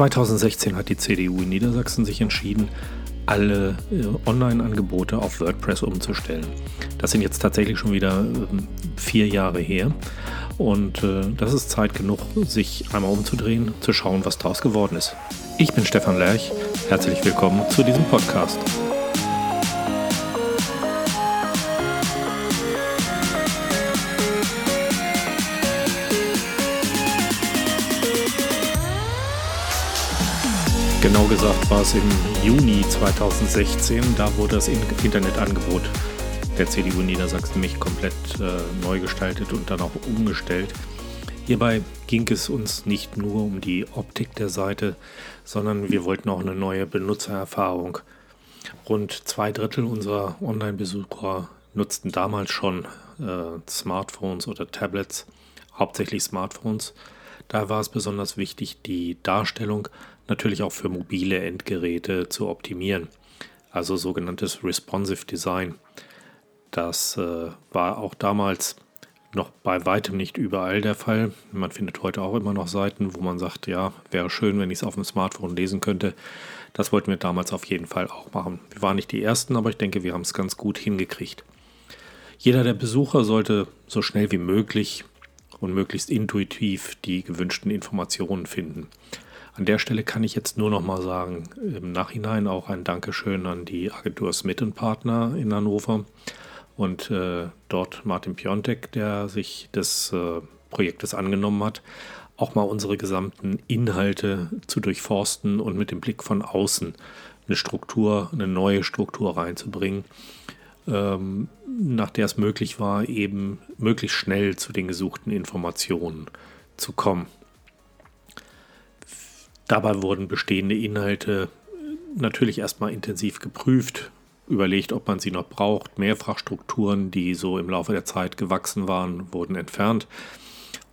2016 hat die CDU in Niedersachsen sich entschieden, alle äh, Online-Angebote auf WordPress umzustellen. Das sind jetzt tatsächlich schon wieder äh, vier Jahre her. Und äh, das ist Zeit genug, sich einmal umzudrehen, zu schauen, was daraus geworden ist. Ich bin Stefan Lerch. Herzlich willkommen zu diesem Podcast. Genau gesagt war es im Juni 2016. Da wurde das Internetangebot der CDU Niedersachsen mich komplett äh, neu gestaltet und dann auch umgestellt. Hierbei ging es uns nicht nur um die Optik der Seite, sondern wir wollten auch eine neue Benutzererfahrung. Rund zwei Drittel unserer Online-Besucher nutzten damals schon äh, Smartphones oder Tablets, hauptsächlich Smartphones. Da war es besonders wichtig, die Darstellung natürlich auch für mobile Endgeräte zu optimieren, also sogenanntes Responsive Design. Das äh, war auch damals noch bei weitem nicht überall der Fall. Man findet heute auch immer noch Seiten, wo man sagt, ja, wäre schön, wenn ich es auf dem Smartphone lesen könnte. Das wollten wir damals auf jeden Fall auch machen. Wir waren nicht die Ersten, aber ich denke, wir haben es ganz gut hingekriegt. Jeder der Besucher sollte so schnell wie möglich und möglichst intuitiv die gewünschten Informationen finden. An der Stelle kann ich jetzt nur noch mal sagen, im Nachhinein auch ein Dankeschön an die Agentur Smith Partner in Hannover und äh, dort Martin Piontek, der sich des äh, Projektes angenommen hat, auch mal unsere gesamten Inhalte zu durchforsten und mit dem Blick von außen eine Struktur, eine neue Struktur reinzubringen, ähm, nach der es möglich war, eben möglichst schnell zu den gesuchten Informationen zu kommen. Dabei wurden bestehende Inhalte natürlich erstmal intensiv geprüft, überlegt, ob man sie noch braucht. Mehrfachstrukturen, die so im Laufe der Zeit gewachsen waren, wurden entfernt.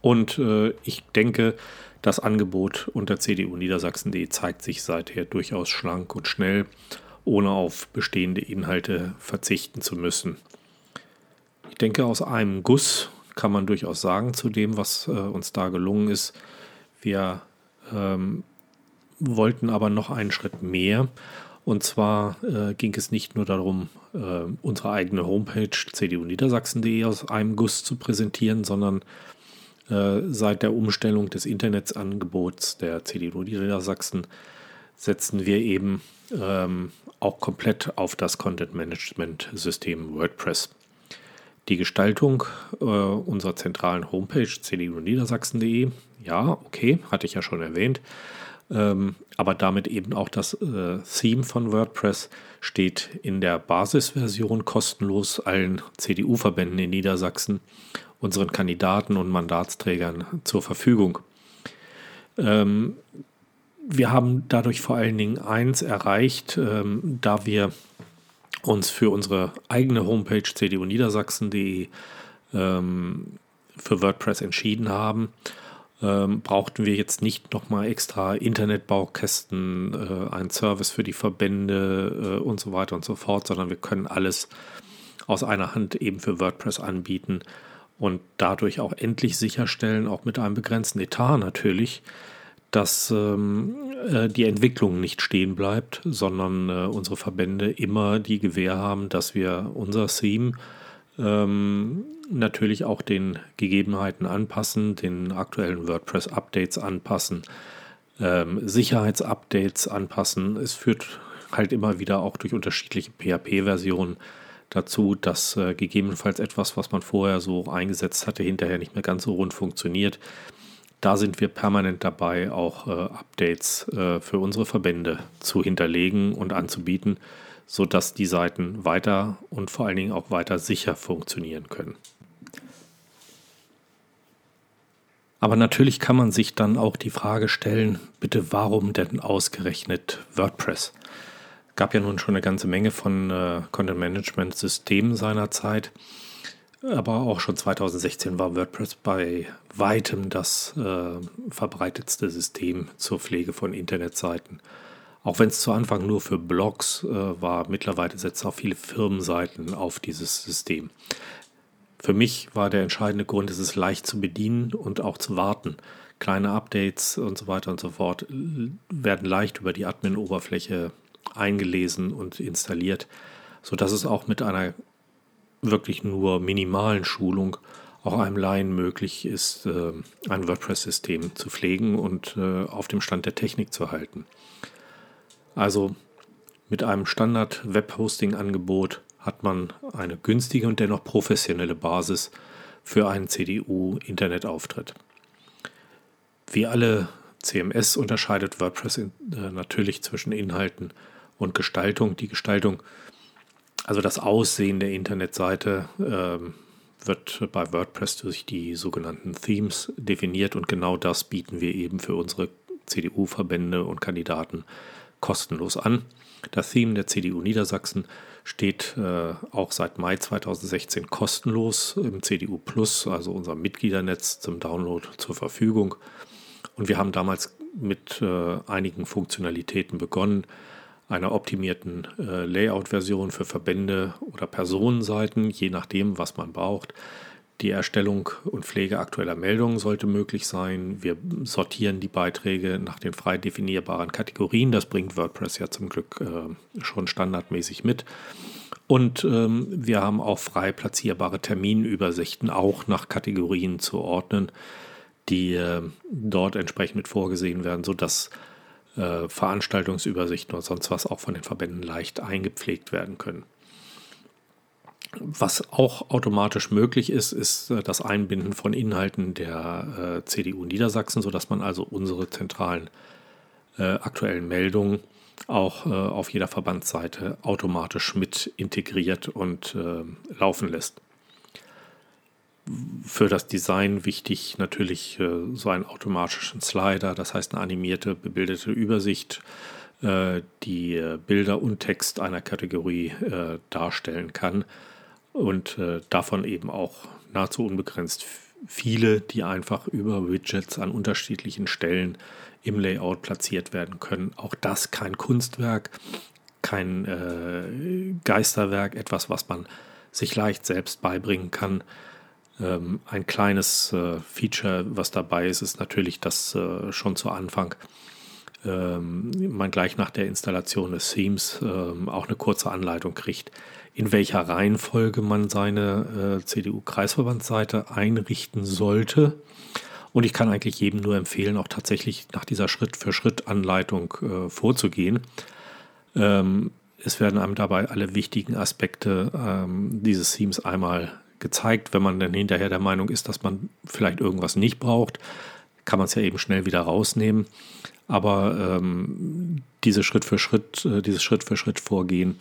Und äh, ich denke, das Angebot unter CDU Niedersachsen.de zeigt sich seither durchaus schlank und schnell, ohne auf bestehende Inhalte verzichten zu müssen. Ich denke, aus einem Guss kann man durchaus sagen zu dem, was äh, uns da gelungen ist. Wir ähm, wollten aber noch einen Schritt mehr. Und zwar äh, ging es nicht nur darum, äh, unsere eigene Homepage cdu-niedersachsen.de aus einem Guss zu präsentieren, sondern äh, seit der Umstellung des Internetsangebots der CDU Niedersachsen setzen wir eben ähm, auch komplett auf das Content Management System WordPress. Die Gestaltung äh, unserer zentralen Homepage cdu-niedersachsen.de, ja, okay, hatte ich ja schon erwähnt, ähm, aber damit eben auch das äh, Theme von WordPress steht in der Basisversion kostenlos allen CDU-Verbänden in Niedersachsen, unseren Kandidaten und Mandatsträgern zur Verfügung. Ähm, wir haben dadurch vor allen Dingen eins erreicht, ähm, da wir uns für unsere eigene Homepage cdu-niedersachsen.de ähm, für WordPress entschieden haben ähm, brauchten wir jetzt nicht nochmal extra Internetbaukästen, äh, einen Service für die Verbände äh, und so weiter und so fort, sondern wir können alles aus einer Hand eben für WordPress anbieten und dadurch auch endlich sicherstellen, auch mit einem begrenzten Etat natürlich, dass ähm, äh, die Entwicklung nicht stehen bleibt, sondern äh, unsere Verbände immer die Gewähr haben, dass wir unser Theme ähm, natürlich auch den Gegebenheiten anpassen, den aktuellen WordPress-Updates anpassen, ähm, Sicherheitsupdates anpassen. Es führt halt immer wieder auch durch unterschiedliche PHP-Versionen dazu, dass äh, gegebenenfalls etwas, was man vorher so eingesetzt hatte, hinterher nicht mehr ganz so rund funktioniert. Da sind wir permanent dabei, auch äh, Updates äh, für unsere Verbände zu hinterlegen und anzubieten sodass die Seiten weiter und vor allen Dingen auch weiter sicher funktionieren können. Aber natürlich kann man sich dann auch die Frage stellen, bitte warum denn ausgerechnet WordPress? Gab ja nun schon eine ganze Menge von äh, Content Management Systemen seinerzeit, aber auch schon 2016 war WordPress bei weitem das äh, verbreitetste System zur Pflege von Internetseiten. Auch wenn es zu Anfang nur für Blogs äh, war, mittlerweile setzen auch viele Firmenseiten auf dieses System. Für mich war der entscheidende Grund, es ist leicht zu bedienen und auch zu warten. kleine Updates und so weiter und so fort werden leicht über die Admin-Oberfläche eingelesen und installiert, sodass es auch mit einer wirklich nur minimalen Schulung auch einem Laien möglich ist, äh, ein WordPress-System zu pflegen und äh, auf dem Stand der Technik zu halten. Also mit einem Standard-Web-Hosting-Angebot hat man eine günstige und dennoch professionelle Basis für einen CDU-Internetauftritt. Wie alle CMS unterscheidet WordPress äh, natürlich zwischen Inhalten und Gestaltung. Die Gestaltung, also das Aussehen der Internetseite, äh, wird bei WordPress durch die sogenannten Themes definiert und genau das bieten wir eben für unsere CDU-Verbände und Kandidaten kostenlos an. Das Theme der CDU Niedersachsen steht äh, auch seit Mai 2016 kostenlos im CDU Plus, also unserem Mitgliedernetz zum Download zur Verfügung. Und wir haben damals mit äh, einigen Funktionalitäten begonnen, einer optimierten äh, Layout-Version für Verbände oder Personenseiten, je nachdem, was man braucht. Die Erstellung und Pflege aktueller Meldungen sollte möglich sein. Wir sortieren die Beiträge nach den frei definierbaren Kategorien. Das bringt WordPress ja zum Glück äh, schon standardmäßig mit. Und ähm, wir haben auch frei platzierbare Terminübersichten, auch nach Kategorien zu ordnen, die äh, dort entsprechend mit vorgesehen werden, sodass äh, Veranstaltungsübersichten oder sonst was auch von den Verbänden leicht eingepflegt werden können. Was auch automatisch möglich ist, ist äh, das Einbinden von Inhalten der äh, CDU Niedersachsen, sodass man also unsere zentralen äh, aktuellen Meldungen auch äh, auf jeder Verbandsseite automatisch mit integriert und äh, laufen lässt. Für das Design wichtig natürlich äh, so einen automatischen Slider, das heißt eine animierte, bebildete Übersicht, die Bilder und Text einer Kategorie darstellen kann und äh, davon eben auch nahezu unbegrenzt viele, die einfach über Widgets an unterschiedlichen Stellen im Layout platziert werden können. Auch das kein Kunstwerk, kein äh, Geisterwerk, etwas, was man sich leicht selbst beibringen kann. Ähm, ein kleines äh, Feature, was dabei ist, ist natürlich, dass äh, schon zu Anfang man gleich nach der Installation des Themes ähm, auch eine kurze Anleitung kriegt, in welcher Reihenfolge man seine äh, CDU-Kreisverbandsseite einrichten sollte. Und ich kann eigentlich jedem nur empfehlen, auch tatsächlich nach dieser Schritt-für-Schritt-Anleitung äh, vorzugehen. Ähm, es werden einem dabei alle wichtigen Aspekte ähm, dieses Themes einmal gezeigt. Wenn man dann hinterher der Meinung ist, dass man vielleicht irgendwas nicht braucht, kann man es ja eben schnell wieder rausnehmen. Aber ähm, diese Schritt für Schritt, äh, dieses Schritt für Schritt Vorgehen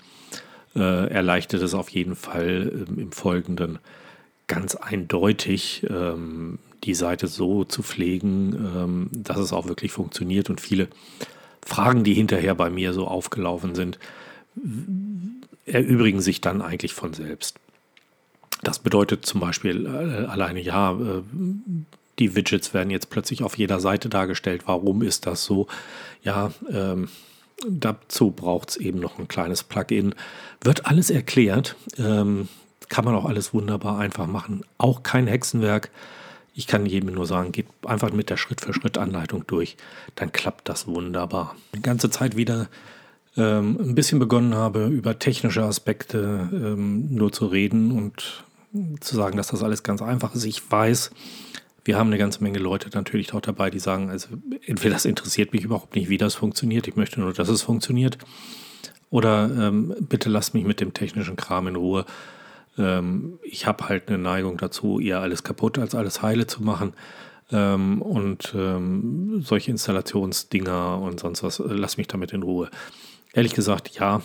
äh, erleichtert es auf jeden Fall ähm, im Folgenden ganz eindeutig, ähm, die Seite so zu pflegen, ähm, dass es auch wirklich funktioniert. Und viele Fragen, die hinterher bei mir so aufgelaufen sind, erübrigen sich dann eigentlich von selbst. Das bedeutet zum Beispiel äh, alleine, ja, äh, die Widgets werden jetzt plötzlich auf jeder Seite dargestellt. Warum ist das so? Ja, ähm, Dazu braucht es eben noch ein kleines Plugin. Wird alles erklärt. Ähm, kann man auch alles wunderbar einfach machen. Auch kein Hexenwerk. Ich kann jedem nur sagen, geht einfach mit der Schritt-für-Schritt-Anleitung durch. Dann klappt das wunderbar. Die ganze Zeit wieder ähm, ein bisschen begonnen habe, über technische Aspekte ähm, nur zu reden und zu sagen, dass das alles ganz einfach ist. Ich weiß, wir haben eine ganze Menge Leute natürlich auch dabei, die sagen, also entweder das interessiert mich überhaupt nicht, wie das funktioniert, ich möchte nur, dass es funktioniert. Oder ähm, bitte lasst mich mit dem technischen Kram in Ruhe. Ähm, ich habe halt eine Neigung dazu, eher alles kaputt als alles heile zu machen. Ähm, und ähm, solche Installationsdinger und sonst was, äh, lass mich damit in Ruhe. Ehrlich gesagt, ja,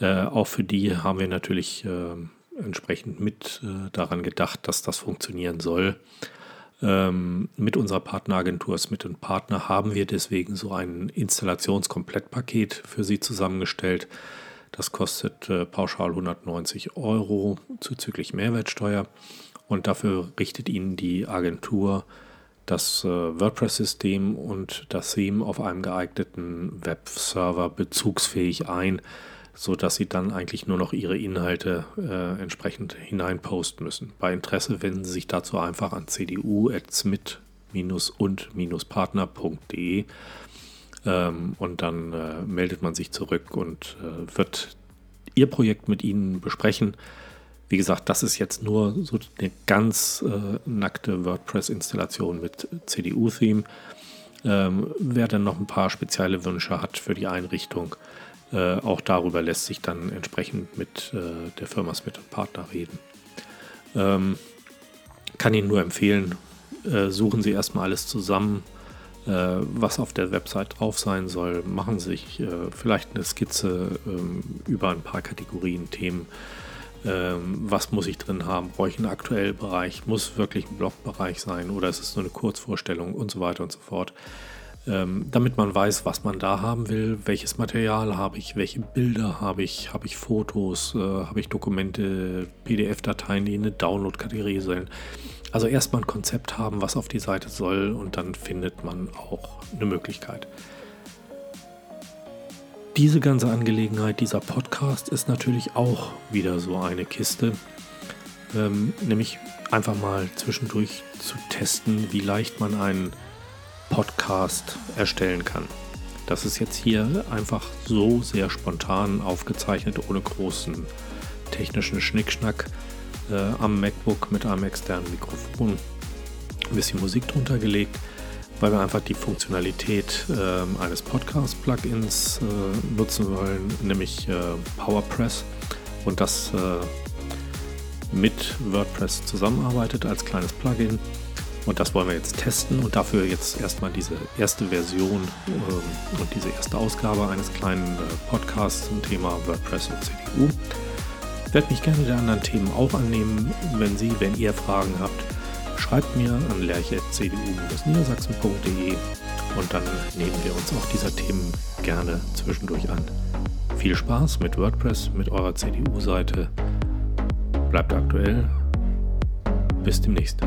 äh, auch für die haben wir natürlich äh, entsprechend mit äh, daran gedacht, dass das funktionieren soll. Ähm, mit unserer Partneragentur Smith Partner haben wir deswegen so ein Installationskomplettpaket für Sie zusammengestellt. Das kostet äh, pauschal 190 Euro zuzüglich Mehrwertsteuer und dafür richtet Ihnen die Agentur das äh, WordPress-System und das Theme auf einem geeigneten Webserver bezugsfähig ein so dass sie dann eigentlich nur noch ihre Inhalte äh, entsprechend hineinposten müssen. Bei Interesse wenden Sie sich dazu einfach an cdu.smit cdu-und-partner.de ähm, und dann äh, meldet man sich zurück und äh, wird Ihr Projekt mit Ihnen besprechen. Wie gesagt, das ist jetzt nur so eine ganz äh, nackte WordPress-Installation mit CDU-Theme. Ähm, wer dann noch ein paar spezielle Wünsche hat für die Einrichtung, äh, auch darüber lässt sich dann entsprechend mit äh, der Firma Smith Partner reden. Ähm, kann Ihnen nur empfehlen, äh, suchen Sie erstmal alles zusammen, äh, was auf der Website drauf sein soll. Machen Sie sich äh, vielleicht eine Skizze ähm, über ein paar Kategorien, Themen. Ähm, was muss ich drin haben? Brauche ich einen aktuellen Bereich? Muss wirklich ein Blogbereich sein oder ist es nur eine Kurzvorstellung und so weiter und so fort? Ähm, damit man weiß, was man da haben will, welches Material habe ich, welche Bilder habe ich, habe ich Fotos, äh, habe ich Dokumente, PDF-Dateien, die in eine Download-Kategorie sollen. Also erstmal ein Konzept haben, was auf die Seite soll und dann findet man auch eine Möglichkeit. Diese ganze Angelegenheit, dieser Podcast ist natürlich auch wieder so eine Kiste, ähm, nämlich einfach mal zwischendurch zu testen, wie leicht man einen Podcast erstellen kann. Das ist jetzt hier einfach so sehr spontan aufgezeichnet, ohne großen technischen Schnickschnack äh, am MacBook mit einem externen Mikrofon. Ein bisschen Musik drunter gelegt, weil wir einfach die Funktionalität äh, eines Podcast-Plugins äh, nutzen wollen, nämlich äh, PowerPress und das äh, mit WordPress zusammenarbeitet als kleines Plugin und das wollen wir jetzt testen und dafür jetzt erstmal diese erste Version äh, und diese erste Ausgabe eines kleinen äh, Podcasts zum Thema WordPress und CDU. Ich werde mich gerne der anderen Themen auch annehmen. Wenn Sie, wenn ihr Fragen habt, schreibt mir an lerche.cdu-niedersachsen.de und dann nehmen wir uns auch dieser Themen gerne zwischendurch an. Viel Spaß mit WordPress, mit eurer CDU-Seite. Bleibt aktuell. Bis demnächst.